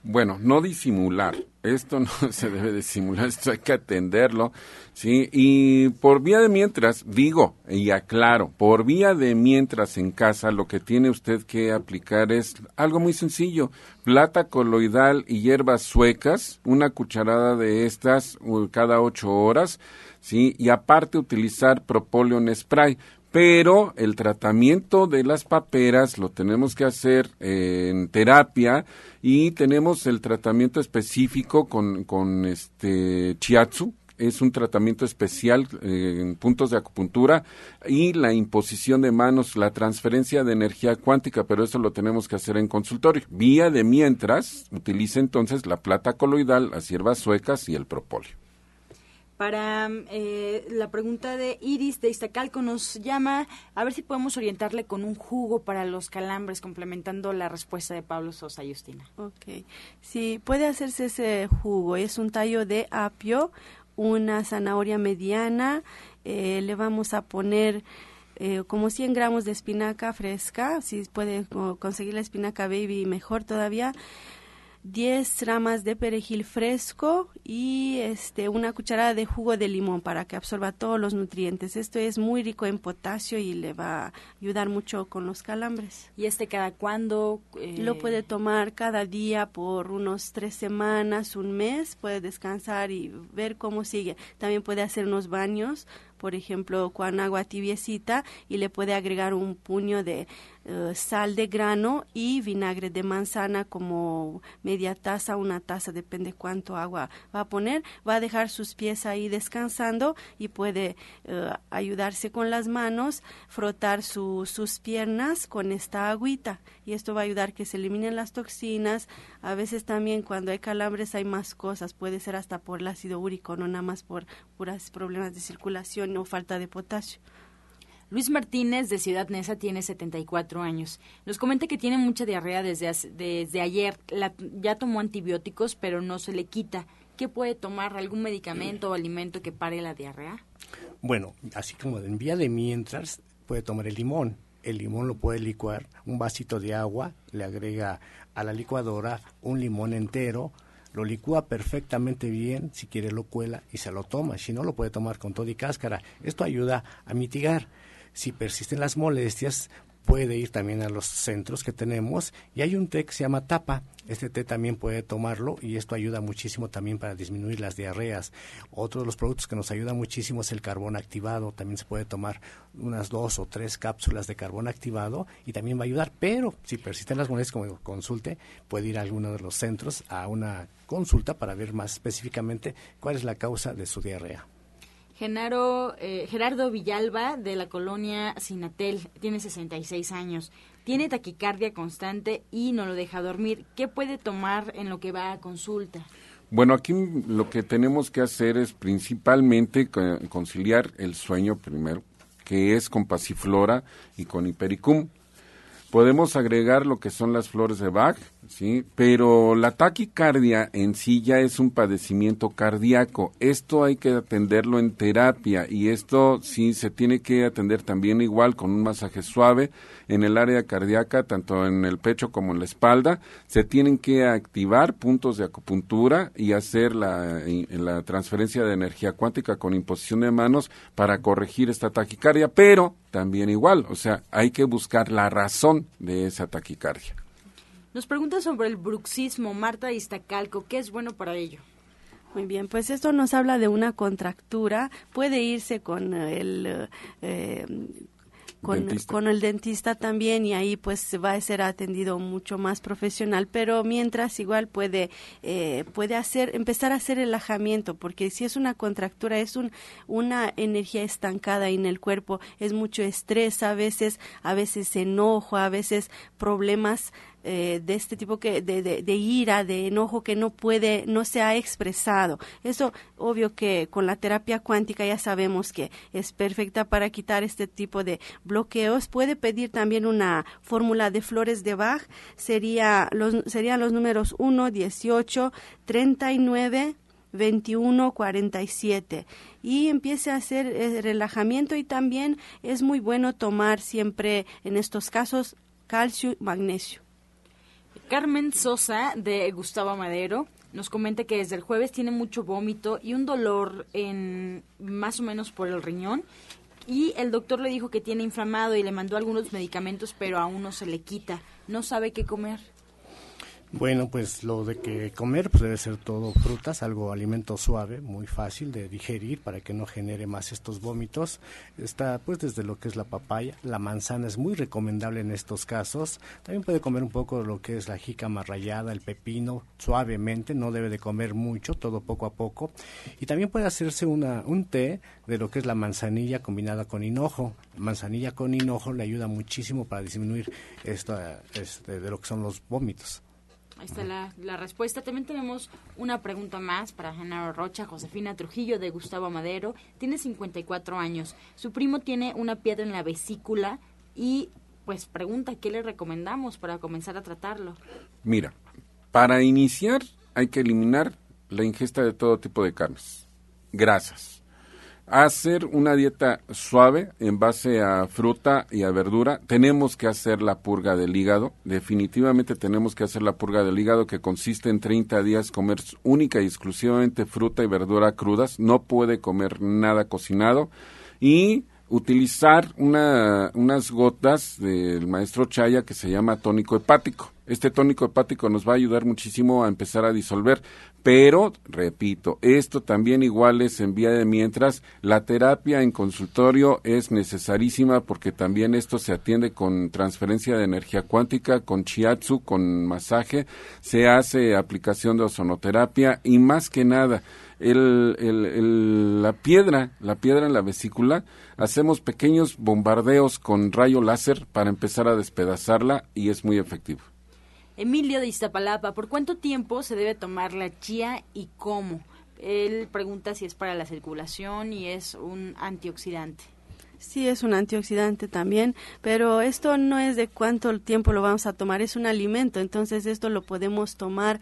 Bueno, no disimular. Esto no se debe disimular, esto hay que atenderlo, ¿sí? Y por vía de mientras, digo y aclaro, por vía de mientras en casa, lo que tiene usted que aplicar es algo muy sencillo. Plata coloidal y hierbas suecas, una cucharada de estas cada ocho horas, ¿sí? Y aparte utilizar propóleo en spray pero el tratamiento de las paperas lo tenemos que hacer en terapia y tenemos el tratamiento específico con, con este chiatsu, es un tratamiento especial eh, en puntos de acupuntura y la imposición de manos, la transferencia de energía cuántica, pero eso lo tenemos que hacer en consultorio. Vía de mientras, utilice entonces la plata coloidal, las hierbas suecas y el propóleo. Para eh, la pregunta de Iris de Iztacalco nos llama a ver si podemos orientarle con un jugo para los calambres, complementando la respuesta de Pablo Sosa y Justina. Ok, sí, puede hacerse ese jugo. Es un tallo de apio, una zanahoria mediana, eh, le vamos a poner eh, como 100 gramos de espinaca fresca, si puede conseguir la espinaca baby mejor todavía, 10 ramas de perejil fresco y este una cucharada de jugo de limón para que absorba todos los nutrientes. Esto es muy rico en potasio y le va a ayudar mucho con los calambres. ¿Y este cada cuándo? Eh? Lo puede tomar cada día por unos tres semanas, un mes, puede descansar y ver cómo sigue. También puede hacer unos baños por ejemplo, con agua tibiecita y le puede agregar un puño de eh, sal de grano y vinagre de manzana como media taza, una taza, depende cuánto agua va a poner. Va a dejar sus pies ahí descansando y puede eh, ayudarse con las manos, frotar sus piernas con esta agüita y esto va a ayudar que se eliminen las toxinas. A veces también cuando hay calambres hay más cosas, puede ser hasta por el ácido úrico, no nada más por puras problemas de circulación o falta de potasio. Luis Martínez de Ciudad Neza tiene 74 años. Nos comenta que tiene mucha diarrea desde, desde ayer. ya tomó antibióticos, pero no se le quita. ¿Qué puede tomar? ¿Algún medicamento o alimento que pare la diarrea? Bueno, así como en vía de mientras, puede tomar el limón. El limón lo puede licuar, un vasito de agua, le agrega a la licuadora un limón entero, lo licúa perfectamente bien, si quiere lo cuela y se lo toma, si no lo puede tomar con todo y cáscara. Esto ayuda a mitigar. Si persisten las molestias, puede ir también a los centros que tenemos y hay un té que se llama tapa. Este té también puede tomarlo y esto ayuda muchísimo también para disminuir las diarreas. Otro de los productos que nos ayuda muchísimo es el carbón activado. También se puede tomar unas dos o tres cápsulas de carbón activado y también va a ayudar. Pero si persisten las molestias, como consulte, puede ir a alguno de los centros a una consulta para ver más específicamente cuál es la causa de su diarrea. Genaro, eh, Gerardo Villalba, de la colonia Sinatel, tiene 66 años. Tiene taquicardia constante y no lo deja dormir. ¿Qué puede tomar en lo que va a consulta? Bueno, aquí lo que tenemos que hacer es principalmente conciliar el sueño primero, que es con pasiflora y con hipericum. Podemos agregar lo que son las flores de Bach, ¿sí? Pero la taquicardia en sí ya es un padecimiento cardíaco. Esto hay que atenderlo en terapia y esto sí se tiene que atender también igual con un masaje suave en el área cardíaca, tanto en el pecho como en la espalda. Se tienen que activar puntos de acupuntura y hacer la, la transferencia de energía cuántica con imposición de manos para corregir esta taquicardia, pero también igual, o sea, hay que buscar la razón de esa taquicardia. Nos pregunta sobre el bruxismo, Marta Iztacalco, ¿qué es bueno para ello? Muy bien, pues esto nos habla de una contractura, puede irse con el eh, con, el dentista también y ahí pues va a ser atendido mucho más profesional, pero mientras igual puede eh, puede hacer empezar a hacer relajamiento porque si es una contractura es un, una energía estancada en el cuerpo, es mucho estrés a veces, a veces enojo, a veces problemas eh, de este tipo que de, de, ira, de enojo que no puede, no se ha expresado. Eso obvio que con la terapia cuántica ya sabemos que es perfecta para quitar este tipo de bloqueos. Puede pedir también una fórmula de flores de Bach, sería los, serían los números 1, 18, 39, 21 47 y empiece a hacer eh, relajamiento y también es muy bueno tomar siempre en estos casos calcio y magnesio. Carmen Sosa de Gustavo Madero nos comenta que desde el jueves tiene mucho vómito y un dolor en más o menos por el riñón y el doctor le dijo que tiene inflamado y le mandó algunos medicamentos pero aún no se le quita. No sabe qué comer. Bueno, pues lo de que comer pues debe ser todo frutas, algo alimento suave, muy fácil de digerir para que no genere más estos vómitos. Está pues desde lo que es la papaya, la manzana es muy recomendable en estos casos. También puede comer un poco lo que es la jícama rallada, el pepino, suavemente, no debe de comer mucho, todo poco a poco. Y también puede hacerse una, un té de lo que es la manzanilla combinada con hinojo. Manzanilla con hinojo le ayuda muchísimo para disminuir esto, este, de lo que son los vómitos. Ahí está la, la, respuesta. También tenemos una pregunta más para Genaro Rocha, Josefina Trujillo de Gustavo Madero. Tiene 54 años. Su primo tiene una piedra en la vesícula y pues pregunta qué le recomendamos para comenzar a tratarlo. Mira, para iniciar hay que eliminar la ingesta de todo tipo de carnes, grasas, hacer una dieta suave en base a fruta y a verdura. Tenemos que hacer la purga del hígado. Definitivamente tenemos que hacer la purga del hígado que consiste en 30 días comer única y exclusivamente fruta y verdura crudas. No puede comer nada cocinado. Y utilizar una, unas gotas del maestro Chaya que se llama tónico hepático. Este tónico hepático nos va a ayudar muchísimo a empezar a disolver, pero, repito, esto también igual es en vía de mientras, la terapia en consultorio es necesarísima porque también esto se atiende con transferencia de energía cuántica, con chiatsu, con masaje, se hace aplicación de ozonoterapia y más que nada, el, el, la piedra, la piedra en la vesícula, hacemos pequeños bombardeos con rayo láser para empezar a despedazarla y es muy efectivo. Emilio de Iztapalapa, ¿por cuánto tiempo se debe tomar la chía y cómo? Él pregunta si es para la circulación y es un antioxidante. Sí, es un antioxidante también, pero esto no es de cuánto tiempo lo vamos a tomar, es un alimento, entonces esto lo podemos tomar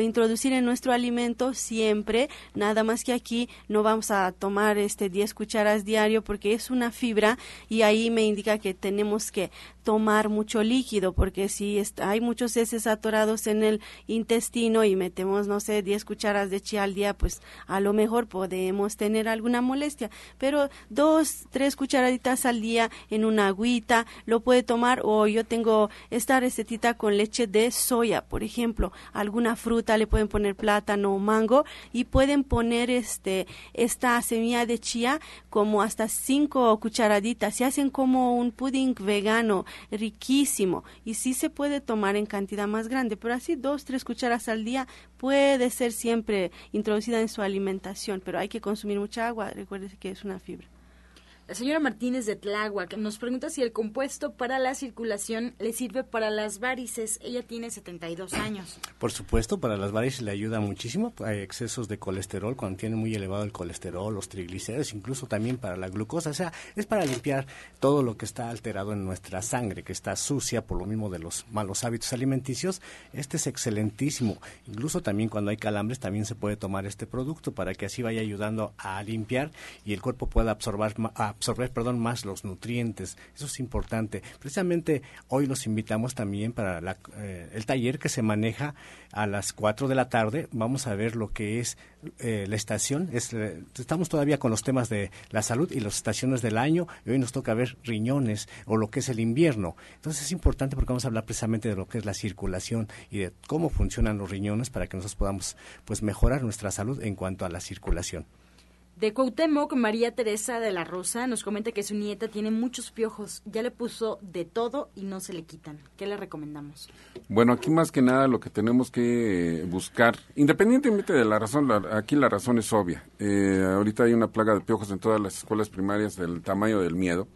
introducir en nuestro alimento siempre, nada más que aquí no vamos a tomar este 10 cucharas diario porque es una fibra y ahí me indica que tenemos que tomar mucho líquido porque si hay muchos heces atorados en el intestino y metemos no sé 10 cucharas de chía al día pues a lo mejor podemos tener alguna molestia. Pero dos tres cucharaditas al día en una agüita lo puede tomar. O yo tengo esta recetita con leche de soya por ejemplo alguna fruta, le pueden poner plátano o mango y pueden poner este esta semilla de chía como hasta cinco cucharaditas. Se hacen como un pudding vegano riquísimo y sí se puede tomar en cantidad más grande, pero así dos, tres cucharas al día puede ser siempre introducida en su alimentación, pero hay que consumir mucha agua. Recuerde que es una fibra. La señora Martínez de Tláhuac nos pregunta si el compuesto para la circulación le sirve para las varices. Ella tiene 72 años. Por supuesto, para las varices le ayuda muchísimo. Hay excesos de colesterol, cuando tiene muy elevado el colesterol, los triglicéridos, incluso también para la glucosa. O sea, es para limpiar todo lo que está alterado en nuestra sangre, que está sucia por lo mismo de los malos hábitos alimenticios. Este es excelentísimo. Incluso también cuando hay calambres, también se puede tomar este producto para que así vaya ayudando a limpiar y el cuerpo pueda absorber, absorber perdón, más los nutrientes. Eso es importante. Precisamente hoy los invitamos también para eh, el taller que se maneja a las 4 de la tarde. Vamos a ver lo que es eh, la estación. Eh, estamos todavía con los temas de la salud y las estaciones del año y hoy nos toca ver riñones o lo que es el invierno. Entonces es importante porque vamos a hablar precisamente de lo que es la circulación y de cómo funcionan los riñones para que nosotros podamos pues mejorar nuestra salud en cuanto a la circulación. De Cuauhtémoc, María Teresa de la Rosa nos comenta que su nieta tiene muchos piojos. Ya le puso de todo y no se le quitan. ¿Qué le recomendamos? Bueno, aquí más que nada lo que tenemos que buscar, independientemente de la razón, aquí la razón es obvia. Eh, ahorita hay una plaga de piojos en todas las escuelas primarias del tamaño del miedo.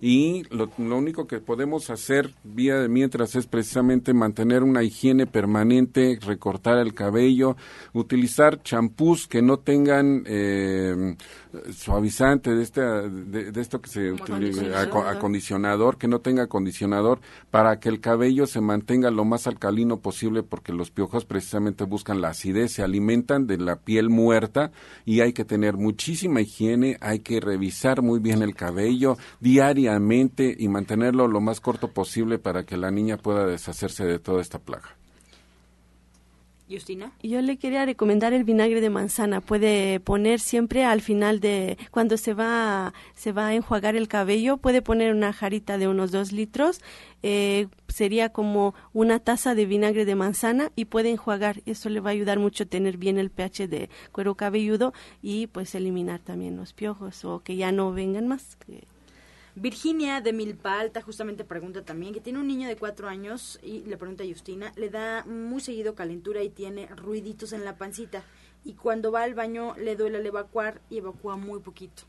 Y lo, único que podemos hacer vía de mientras es precisamente mantener una higiene permanente, recortar el cabello, utilizar champús que no tengan eh, suavizante de, este, de, esto que se utiliza, acondicionador, que no tenga acondicionador, para que el cabello se mantenga lo más alcalino posible, porque los piojos precisamente buscan la acidez, se alimentan de la piel muerta y hay que tener muchísima higiene, hay que revisar muy bien el cabello diariamente y mantenerlo lo más corto posible para que la niña pueda deshacerse de toda esta plaga. Justina. Yo le quería recomendar el vinagre de manzana. Puede poner siempre al final de cuando se va se va a enjuagar el cabello, puede poner una jarita de unos dos litros. Eh, sería como una taza de vinagre de manzana y puede enjuagar. Eso le va a ayudar mucho a tener bien el pH de cuero cabelludo y pues eliminar también los piojos o que ya no vengan más. Virginia de Milpa Alta justamente pregunta también que tiene un niño de cuatro años y le pregunta a Justina, le da muy seguido calentura y tiene ruiditos en la pancita y cuando va al baño le duele al evacuar y evacúa muy poquito.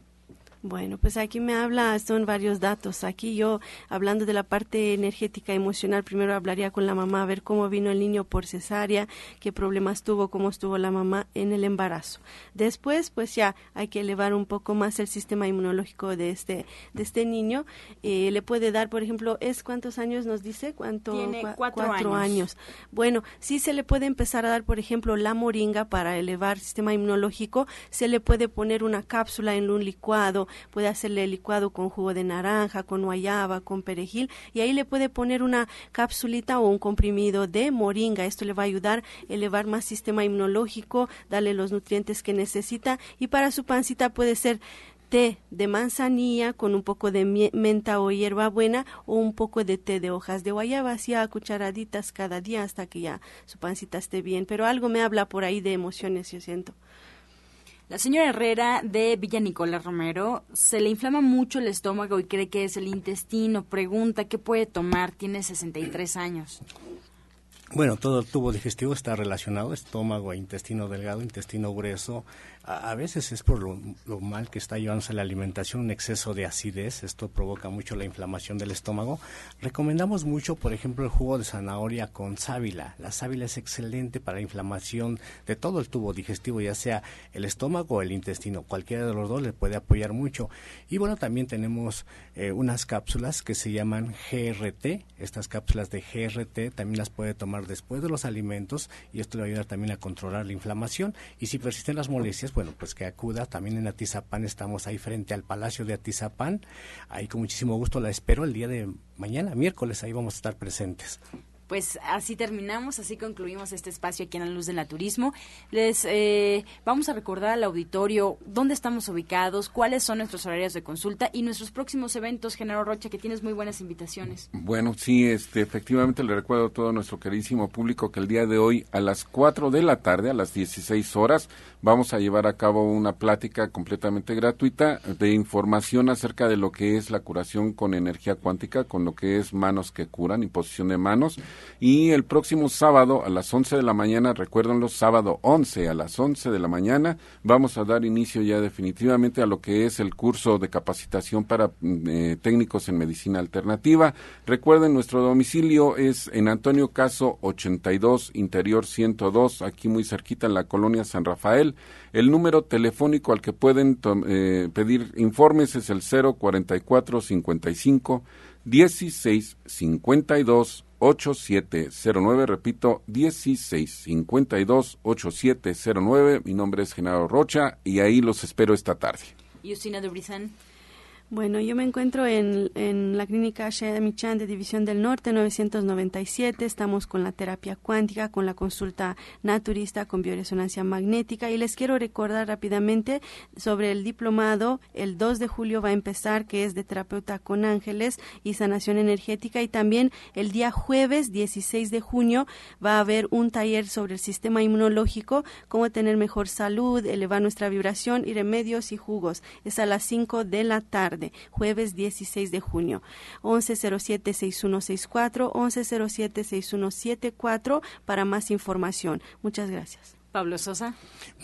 Bueno, pues aquí me habla, son varios datos. Aquí yo, hablando de la parte energética emocional, primero hablaría con la mamá a ver cómo vino el niño por cesárea, qué problemas tuvo, cómo estuvo la mamá en el embarazo. Después, pues ya hay que elevar un poco más el sistema inmunológico de este, de este niño. Eh, le puede dar, por ejemplo, ¿es cuántos años nos dice? ¿Cuánto? Tiene cuatro, años. años. Bueno, sí se le puede empezar a dar, por ejemplo, la moringa para elevar el sistema inmunológico. Se le puede poner una cápsula en un licuado puede hacerle licuado con jugo de naranja, con guayaba, con perejil y ahí le puede poner una cápsulita o un comprimido de moringa. Esto le va a ayudar a elevar más sistema inmunológico, darle los nutrientes que necesita y para su pancita puede ser té de manzanilla con un poco de menta o hierbabuena o un poco de té de hojas de guayaba, así a cucharaditas cada día hasta que ya su pancita esté bien. Pero algo me habla por ahí de emociones, yo siento. La señora Herrera de Villa Nicolás Romero se le inflama mucho el estómago y cree que es el intestino. Pregunta qué puede tomar. Tiene 63 años. Bueno, todo el tubo digestivo está relacionado, estómago, intestino delgado, intestino grueso, a, veces es por lo, mal que está llevándose la alimentación, un exceso de acidez, esto provoca mucho la inflamación del estómago. Recomendamos mucho, por ejemplo, el jugo de zanahoria con sábila. La sábila es excelente para la inflamación de todo el tubo digestivo, ya sea el estómago o el intestino. Cualquiera de los dos le puede apoyar mucho. Y bueno, también tenemos eh, unas cápsulas que se llaman GRT. Estas cápsulas de GRT también las puede tomar después de los alimentos y esto le va ayudar también a controlar la inflamación. Y si persisten las molestias, bueno, pues que acuda. También en Atizapán estamos ahí frente al Palacio de Atizapán. Ahí con muchísimo gusto la espero el día de mañana, miércoles, ahí vamos a estar presentes pues así terminamos, así concluimos este espacio aquí en la Luz del Naturismo. Les eh, vamos a recordar al auditorio dónde estamos ubicados, cuáles son nuestros horarios de consulta y nuestros próximos eventos, Genaro Rocha, que tienes muy buenas invitaciones. Bueno, sí, este, efectivamente le recuerdo a todo nuestro queridísimo público que el día de hoy a las 4 de la tarde, a las 16 horas, vamos a llevar a cabo una plática completamente gratuita de información acerca de lo que es la curación con energía cuántica, con lo que es manos que curan, imposición de manos y el próximo sábado a las 11 de la mañana, recuérdenlo, sábado 11 a las 11 de la mañana, vamos a dar inicio ya definitivamente a lo que es el curso de capacitación para mm, eh, técnicos en medicina alternativa. Recuerden, nuestro domicilio es en Antonio Caso 82, Interior 102, aquí muy cerquita en la colonia San Rafael. El número telefónico al que pueden eh, pedir informes es el 044 55 16 52 8709, repito, 1652-8709. Mi nombre es Genaro Rocha y ahí los espero esta tarde. Brizán. Bueno, yo me encuentro en, en la clínica Shea Michan de División del Norte 997. Estamos con la terapia cuántica, con la consulta naturista con bioresonancia magnética y les quiero recordar rápidamente sobre el diplomado. El 2 de julio va a empezar, que es de terapeuta con ángeles y sanación energética y también el día jueves 16 de junio va a haber un taller sobre el sistema inmunológico, cómo tener mejor salud, elevar nuestra vibración y remedios y jugos. Es a las 5 de la tarde jueves 16 de junio. 1107-6164, 1107-6174 para más información. Muchas gracias. Pablo Sosa.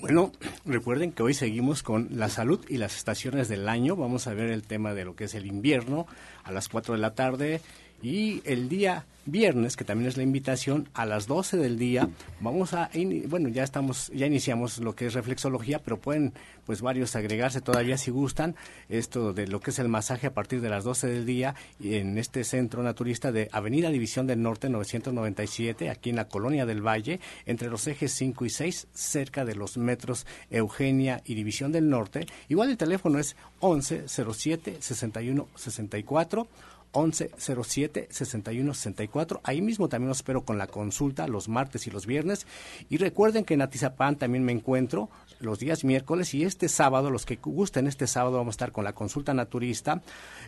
Bueno, recuerden que hoy seguimos con la salud y las estaciones del año. Vamos a ver el tema de lo que es el invierno a las 4 de la tarde y el día viernes, que también es la invitación, a las 12 del día, vamos a, bueno, ya estamos, ya iniciamos lo que es reflexología, pero pueden, pues, varios agregarse todavía si gustan, esto de lo que es el masaje a partir de las 12 del día en este centro naturista de Avenida División del Norte 997, aquí en la Colonia del Valle, entre los ejes 5 y 6, cerca de los metros Eugenia y División del Norte. Igual el teléfono es 11 07 61 64 1107 6164. Ahí mismo también los espero con la consulta los martes y los viernes. Y recuerden que en Atizapán también me encuentro los días miércoles y este sábado, los que gusten, este sábado vamos a estar con la consulta naturista.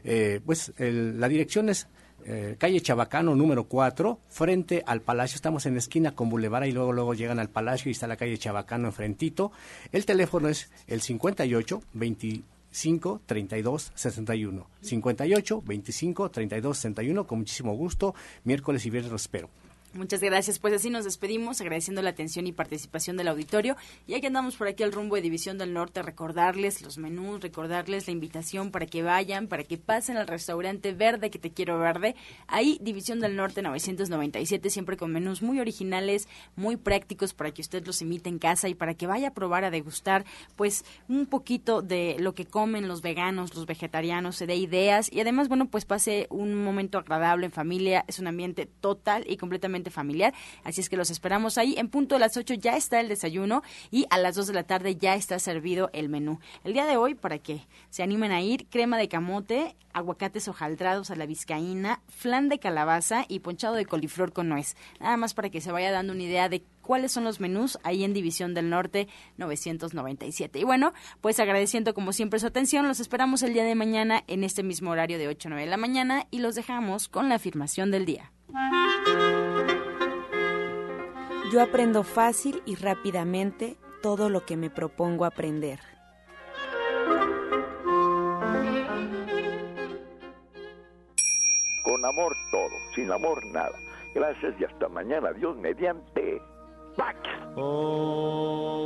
Eh, pues la dirección es eh, calle Chabacano número 4, frente al Palacio. Estamos en esquina con Boulevard y luego luego llegan al Palacio y está la calle Chabacano enfrentito. El teléfono es el 58 20 5 32 61. 58 25 32 61. Con muchísimo gusto. Miércoles y viernes los espero. Muchas gracias. Pues así nos despedimos, agradeciendo la atención y participación del auditorio. Y aquí andamos por aquí al rumbo de División del Norte, recordarles los menús, recordarles la invitación para que vayan, para que pasen al restaurante Verde, que te quiero verde. Ahí, División del Norte 997, siempre con menús muy originales, muy prácticos para que usted los imite en casa y para que vaya a probar, a degustar, pues un poquito de lo que comen los veganos, los vegetarianos, se dé ideas y además, bueno, pues pase un momento agradable en familia. Es un ambiente total y completamente familiar. Así es que los esperamos ahí. En punto de las 8 ya está el desayuno y a las 2 de la tarde ya está servido el menú. El día de hoy, para que se animen a ir, crema de camote, aguacates hojaldrados a la vizcaína, flan de calabaza y ponchado de coliflor con nuez. Nada más para que se vaya dando una idea de cuáles son los menús ahí en División del Norte 997. Y bueno, pues agradeciendo como siempre su atención, los esperamos el día de mañana en este mismo horario de 8 a 9 de la mañana y los dejamos con la afirmación del día. Yo aprendo fácil y rápidamente todo lo que me propongo aprender. Con amor todo, sin amor nada. Gracias y hasta mañana. Dios mediante. ¡Pax! Oh.